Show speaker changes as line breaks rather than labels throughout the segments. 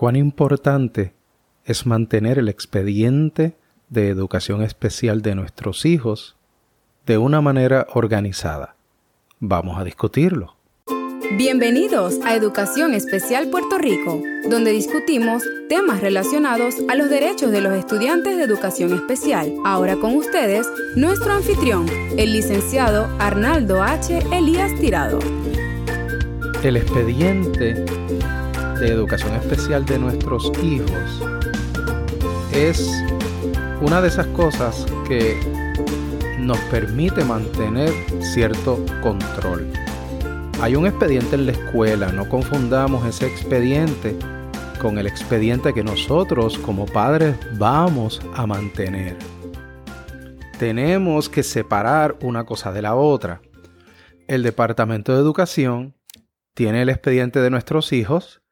cuán importante es mantener el expediente de educación especial de nuestros hijos de una manera organizada. Vamos a discutirlo.
Bienvenidos a Educación Especial Puerto Rico, donde discutimos temas relacionados a los derechos de los estudiantes de educación especial. Ahora con ustedes, nuestro anfitrión, el licenciado Arnaldo H. Elías Tirado.
El expediente de educación especial de nuestros hijos es una de esas cosas que nos permite mantener cierto control hay un expediente en la escuela, no confundamos ese expediente con el expediente que nosotros como padres vamos a mantener. Tenemos que separar una cosa de la otra. El Departamento de Educación tiene el expediente de nuestros hijos,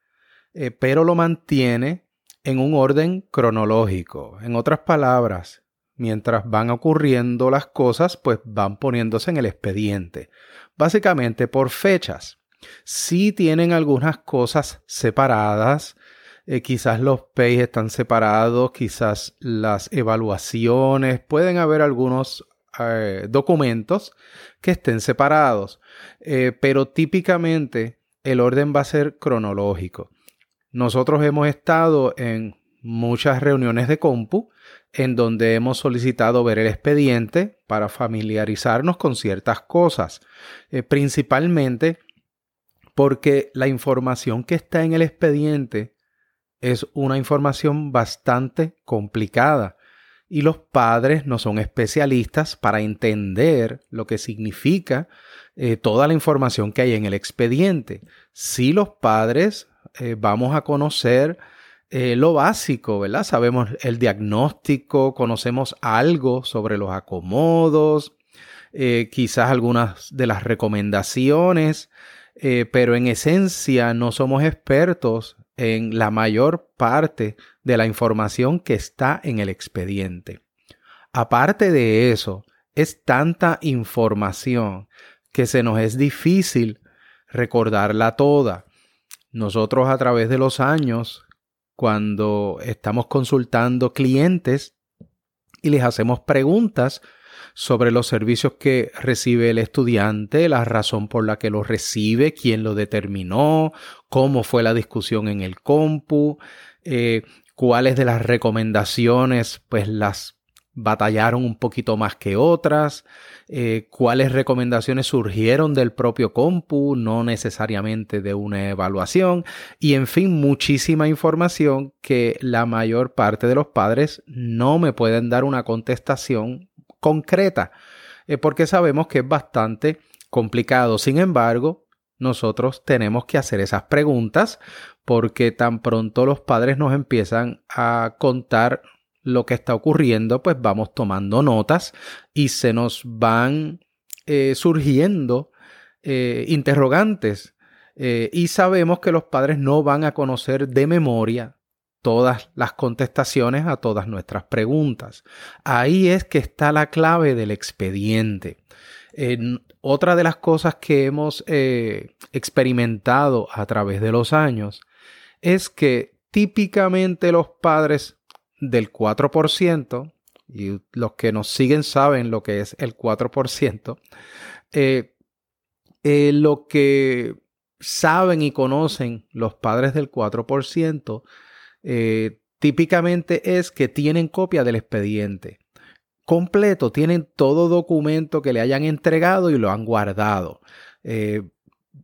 eh, pero lo mantiene en un orden cronológico. En otras palabras, mientras van ocurriendo las cosas, pues van poniéndose en el expediente básicamente por fechas. Si tienen algunas cosas separadas, eh, quizás los PEI están separados, quizás las evaluaciones, pueden haber algunos eh, documentos que estén separados, pero típicamente el orden va a ser cronológico. Nosotros hemos estado en muchas reuniones de compu en donde hemos solicitado ver el expediente para familiarizarnos con ciertas cosas, eh, principalmente porque la información que está en el expediente es una información bastante complicada y los padres no son especialistas para entender lo que significa eh, toda la información que hay en el expediente. Si los padres eh, vamos a conocer eh, lo básico, ¿verdad? Sabemos el diagnóstico, conocemos algo sobre los acomodos, eh, quizás algunas de las recomendaciones, pero en esencia no somos expertos en la mayor parte de la información que está en el expediente. Aparte de eso, es tanta información que se nos es difícil recordarla toda. Nosotros a través de los años cuando estamos consultando clientes y les hacemos preguntas sobre los servicios que recibe el estudiante, la razón por la que lo recibe, quién lo determinó, cómo fue la discusión en el compu, eh, cuáles de las recomendaciones pues las batallaron un poquito más que otras, eh, cuáles recomendaciones surgieron del propio compu, no necesariamente de una evaluación, y en fin, muchísima información que la mayor parte de los padres no me pueden dar una contestación concreta, eh, porque sabemos que es bastante complicado. Sin embargo, nosotros tenemos que hacer esas preguntas porque tan pronto los padres nos empiezan a contar lo que está ocurriendo, pues vamos tomando notas y se nos van eh, surgiendo eh, interrogantes. Eh, y sabemos que los padres no van a conocer de memoria todas las contestaciones a todas nuestras preguntas. Ahí es que está la clave del expediente. otra de las cosas que hemos experimentado a través de los años es que típicamente los padres del 4%, y los que nos siguen saben lo que es el 4%, eh, eh, lo que saben y conocen los padres del 4%, eh, típicamente es que tienen copia del expediente. Completo, tienen todo documento que le hayan entregado y lo han guardado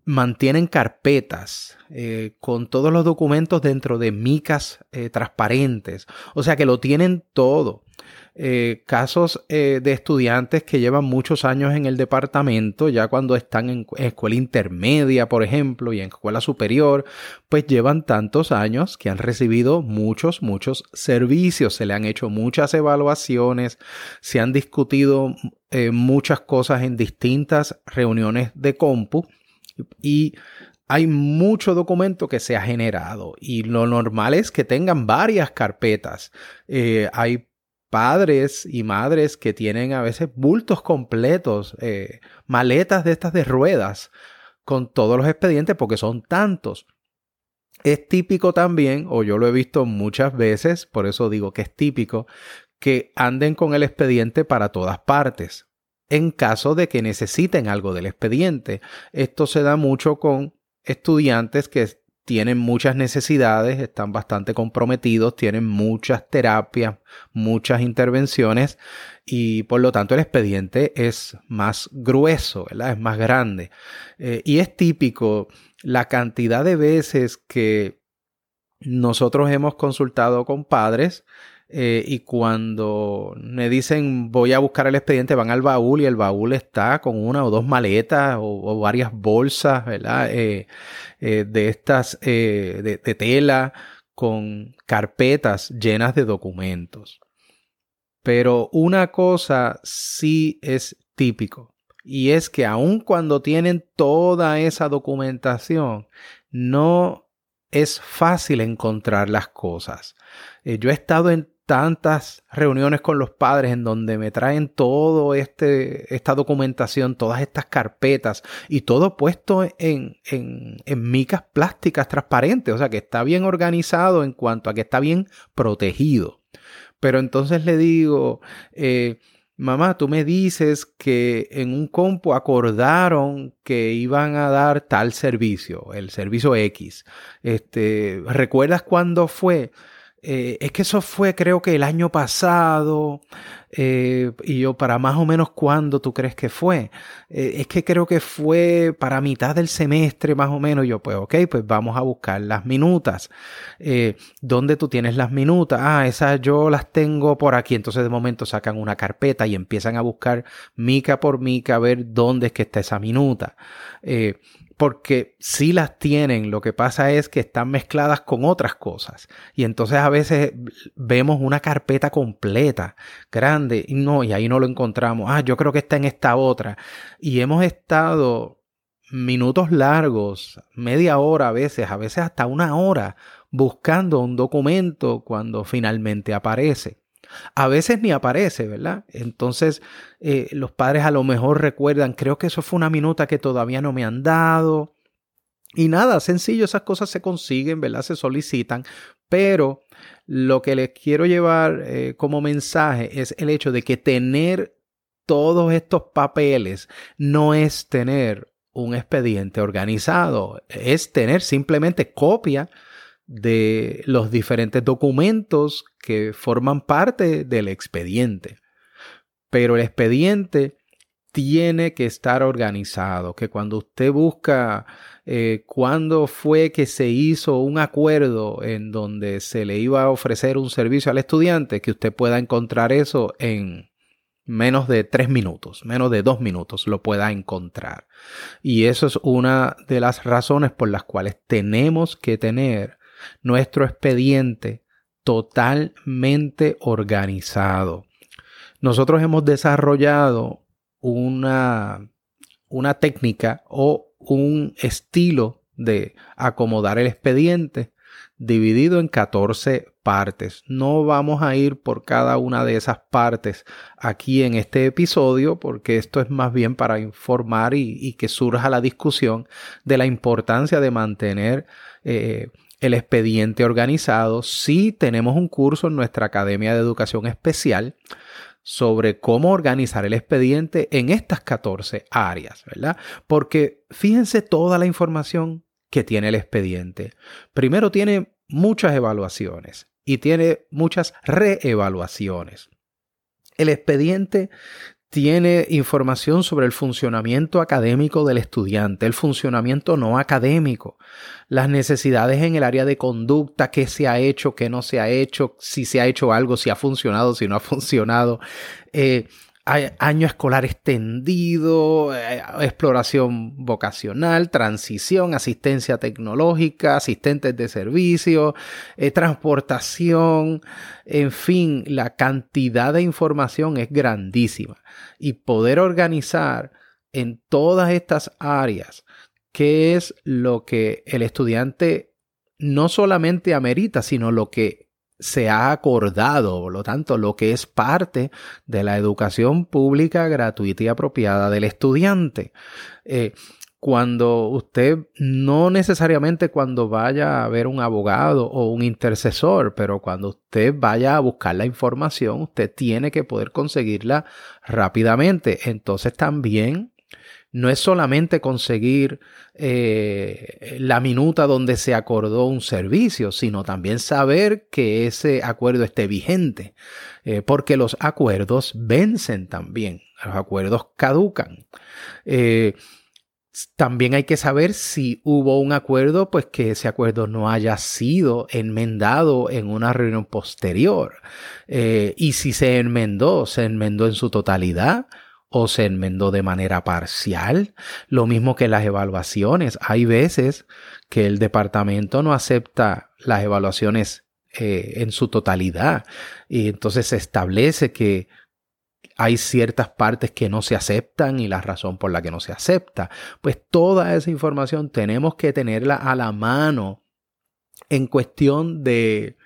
mantienen carpetas eh, con todos los documentos dentro de micas eh, transparentes. O sea que lo tienen todo. Eh, casos de estudiantes que llevan muchos años en el departamento, ya cuando están en escuela intermedia, por ejemplo, y en escuela superior, pues llevan tantos años que han recibido muchos, muchos servicios, se le han hecho muchas evaluaciones, se han discutido muchas cosas en distintas reuniones de compu y hay mucho documento que se ha generado y lo normal es que tengan varias carpetas. Eh, hay padres y madres que tienen a veces bultos completos, eh, maletas de estas de ruedas con todos los expedientes porque son tantos. Es típico también, o yo lo he visto muchas veces, por eso digo que es típico, que anden con el expediente para todas partes, en caso de que necesiten algo del expediente. Esto se da mucho con estudiantes que tienen muchas necesidades, están bastante comprometidos, tienen muchas terapias, muchas intervenciones y por lo tanto el expediente es más grueso. Es más grande. Eh, y es típico la cantidad de veces que nosotros hemos consultado con padres eh, y cuando me dicen voy a buscar el expediente, van al baúl y el baúl está con una o dos maletas o, varias bolsas, ¿verdad? Eh, eh, de estas de, de tela con carpetas llenas de documentos. Pero una cosa sí es típico y es que aun cuando tienen toda esa documentación, no es fácil encontrar las cosas. yo he estado en tantas reuniones con los padres en donde me traen todo este esta documentación, todas estas carpetas y todo puesto en, en, en micas plásticas transparentes, o sea que está bien organizado en cuanto a que está bien protegido. Pero entonces le digo, eh, mamá, tú me dices que en un compo acordaron que iban a dar tal servicio, el servicio X. Este, ¿recuerdas cuándo fue? Eh, es que eso fue creo que el año pasado, eh, y yo para más o menos cuándo tú crees que fue. Eh, es que creo que fue para mitad del semestre más o menos. Yo pues ok, pues vamos a buscar las minutas. ¿Dónde tú tienes las minutas? Ah, esas yo las tengo por aquí. Entonces de momento sacan una carpeta y empiezan a buscar mica por mica a ver dónde es que está esa minuta porque sí las tienen, lo que pasa es que están mezcladas con otras cosas. Y entonces a veces vemos una carpeta completa, grande, y no, y ahí no lo encontramos. Ah, yo creo que está en esta otra. Y hemos estado minutos largos, media hora a veces, a veces hasta una hora, buscando un documento cuando finalmente aparece. A veces ni aparece, ¿verdad? Entonces eh, los padres a lo mejor recuerdan, creo que eso fue una minuta que todavía no me han dado. Y nada, sencillo, esas cosas se consiguen, ¿verdad? Se solicitan, pero lo que les quiero llevar eh, como mensaje es el hecho de que tener todos estos papeles no es tener un expediente organizado, es tener simplemente copia de los diferentes documentos que forman parte del expediente. Pero el expediente tiene que estar organizado, que cuando usted busca eh, cuándo fue que se hizo un acuerdo en donde se le iba a ofrecer un servicio al estudiante, que usted pueda encontrar eso en menos de tres minutos, menos de dos minutos lo pueda encontrar. Y eso es una de las razones por las cuales tenemos que tener nuestro expediente totalmente organizado. Nosotros hemos desarrollado una, una técnica o un estilo de acomodar el expediente dividido en 14 partes. No vamos a ir por cada una de esas partes aquí en este episodio porque esto es más bien para informar y, que surja la discusión de la importancia de mantener eh, el expediente organizado. Sí tenemos un curso en nuestra Academia de Educación Especial sobre cómo organizar el expediente en estas 14 áreas, ¿verdad? Porque fíjense toda la información que tiene el expediente. Primero tiene muchas evaluaciones y tiene muchas reevaluaciones. El expediente tiene información sobre el funcionamiento académico del estudiante, el funcionamiento no académico, las necesidades en el área de conducta, qué se ha hecho, qué no se ha hecho, si se ha hecho algo, si ha funcionado, si no ha funcionado, eh, año escolar extendido, eh, exploración vocacional, transición, asistencia tecnológica, asistentes de servicio, eh, transportación, en fin, la cantidad de información es grandísima. Y poder organizar en todas estas áreas qué es lo que el estudiante no solamente amerita, sino lo que se ha acordado, por lo tanto, lo que es parte de la educación pública gratuita y apropiada del estudiante. Eh, cuando usted, no necesariamente cuando vaya a ver un abogado o un intercesor, pero cuando usted vaya a buscar la información, usted tiene que poder conseguirla rápidamente. Entonces también no es solamente conseguir eh, la minuta donde se acordó un servicio, sino también saber que ese acuerdo esté vigente, eh, porque los acuerdos vencen también, los acuerdos caducan. Eh, también hay que saber si hubo un acuerdo, pues que ese acuerdo no haya sido enmendado en una reunión posterior. Y si se enmendó, se enmendó en su totalidad o se enmendó de manera parcial. Lo mismo que las evaluaciones. Hay veces que el departamento no acepta las evaluaciones eh, en su totalidad. Y entonces se establece que hay ciertas partes que no se aceptan y la razón por la que no se acepta. Pues toda esa información tenemos que tenerla a la mano en cuestión de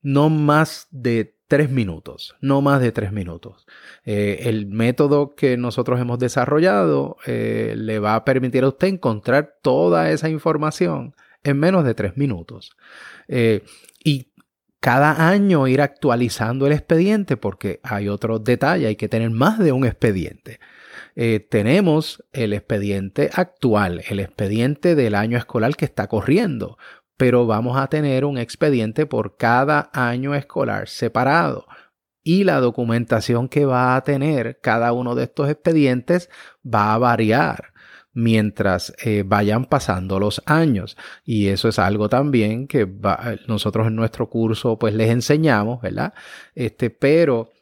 no más de tres minutos, no más de tres minutos. Eh, el método que nosotros hemos desarrollado eh, le va a permitir a usted encontrar toda esa información en menos de tres minutos. Eh, y cada año ir actualizando el expediente porque hay otro detalle, hay que tener más de un expediente. Tenemos el expediente actual, el expediente del año escolar que está corriendo, pero vamos a tener un expediente por cada año escolar separado. Y la documentación que va a tener cada uno de estos expedientes va a variar mientras eh, vayan pasando los años. Y eso es algo también que nosotros en nuestro curso pues les enseñamos, ¿verdad? Este, pero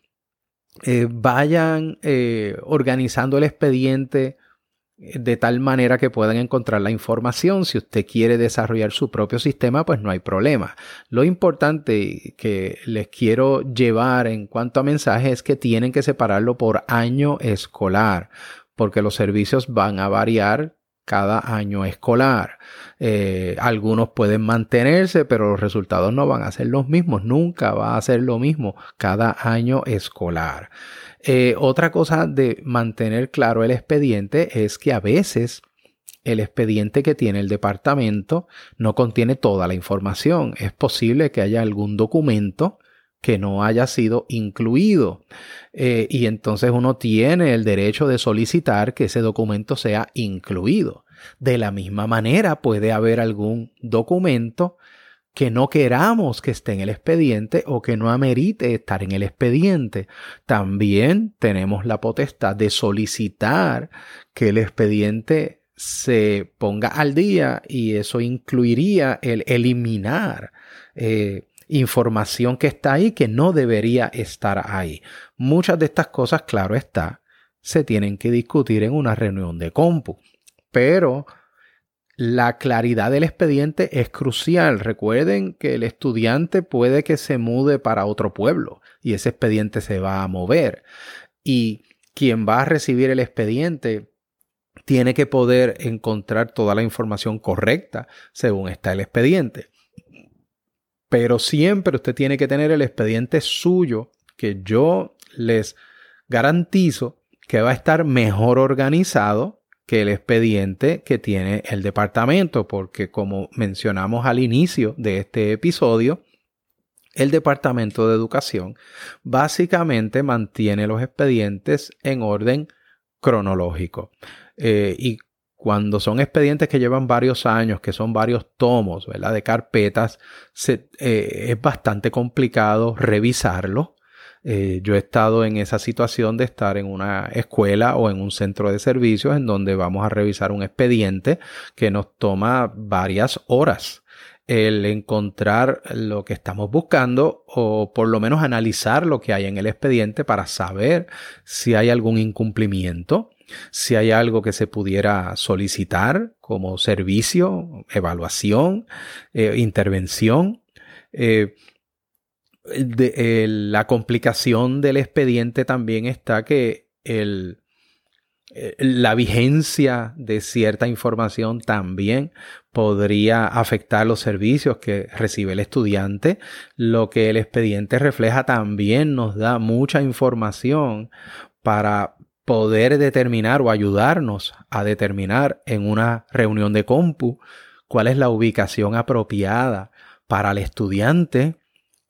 eh, vayan eh, organizando el expediente de tal manera que puedan encontrar la información. Si usted quiere desarrollar su propio sistema, pues no hay problema. Lo importante que les quiero llevar en cuanto a mensajes es que tienen que separarlo por año escolar porque los servicios van a variar cada año escolar. Eh, algunos pueden mantenerse, pero los resultados no van a ser los mismos. Nunca va a ser lo mismo cada año escolar. Eh, otra cosa de mantener claro el expediente es que a veces el expediente que tiene el departamento no contiene toda la información. Es posible que haya algún documento que no haya sido incluido. Eh, y entonces uno tiene el derecho de solicitar que ese documento sea incluido. De la misma manera puede haber algún documento que no queramos que esté en el expediente o que no amerite estar en el expediente. También tenemos la potestad de solicitar que el expediente se ponga al día y eso incluiría el eliminar eh, información que está ahí que no debería estar ahí. Muchas de estas cosas, claro está, se tienen que discutir en una reunión de compu. Pero la claridad del expediente es crucial. Recuerden que el estudiante puede que se mude para otro pueblo y ese expediente se va a mover. Y quien va a recibir el expediente tiene que poder encontrar toda la información correcta según está el expediente. Pero siempre usted tiene que tener el expediente suyo, que yo les garantizo que va a estar mejor organizado que el expediente que tiene el departamento, porque como mencionamos al inicio de este episodio, el Departamento de Educación básicamente mantiene los expedientes en orden cronológico. Eh, y cuando son expedientes que llevan varios años, que son varios tomos, ¿verdad? De carpetas, eh, es bastante complicado revisarlo. Eh, yo he estado en esa situación de estar en una escuela o en un centro de servicios en donde vamos a revisar un expediente que nos toma varias horas el encontrar lo que estamos buscando o por lo menos analizar lo que hay en el expediente para saber si hay algún incumplimiento si hay algo que se pudiera solicitar como servicio, evaluación, eh, intervención. Eh, la complicación del expediente también está que el, eh, la vigencia de cierta información también podría afectar los servicios que recibe el estudiante. Lo que el expediente refleja también nos da mucha información para poder determinar o ayudarnos a determinar en una reunión de compu cuál es la ubicación apropiada para el estudiante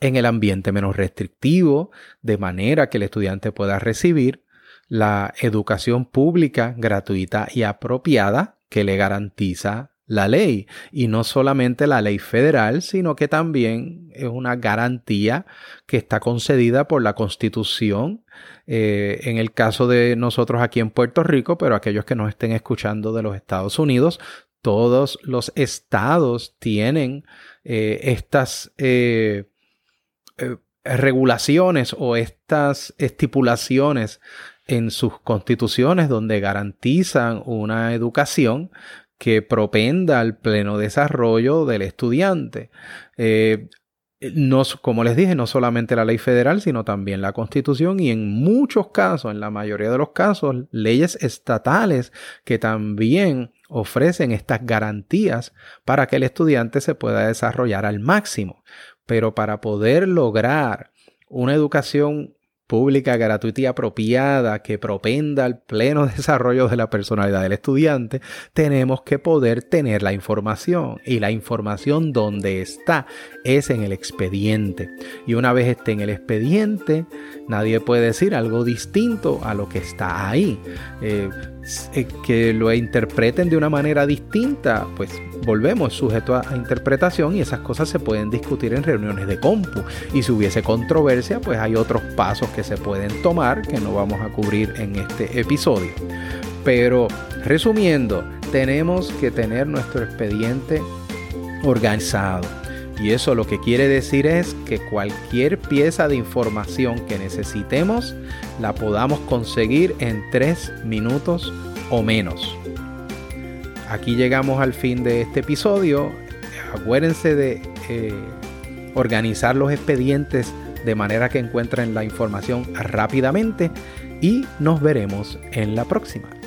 en el ambiente menos restrictivo, de manera que el estudiante pueda recibir la educación pública gratuita y apropiada que le garantiza la ley. Y no solamente la ley federal, sino que también es una garantía que está concedida por la Constitución, eh, en el caso de nosotros aquí en Puerto Rico, pero aquellos que nos estén escuchando de los Estados Unidos, todos los estados tienen eh, estas eh, regulaciones o estas estipulaciones en sus constituciones donde garantizan una educación que propenda al pleno desarrollo del estudiante. Eh, no, como les dije, no solamente la ley federal, sino también la constitución y en muchos casos, en la mayoría de los casos, leyes estatales que también ofrecen estas garantías para que el estudiante se pueda desarrollar al máximo. Pero para poder lograr una educación pública, gratuita y apropiada que propenda al pleno desarrollo de la personalidad del estudiante, tenemos que poder tener la información. Y la información donde está es en el expediente. Y una vez esté en el expediente, nadie puede decir algo distinto a lo que está ahí. Eh, eh, que lo interpreten de una manera distinta, pues volvemos sujeto a, interpretación y esas cosas se pueden discutir en reuniones de compu. Y si hubiese controversia, pues hay otros pasos que se pueden tomar que no vamos a cubrir en este episodio. Pero resumiendo, tenemos que tener nuestro expediente organizado. Y eso lo que quiere decir es que cualquier pieza de información que necesitemos la podamos conseguir en tres minutos o menos. Aquí llegamos al fin de este episodio. Acuérdense de eh, organizar los expedientes de manera que encuentren la información rápidamente y nos veremos en la próxima.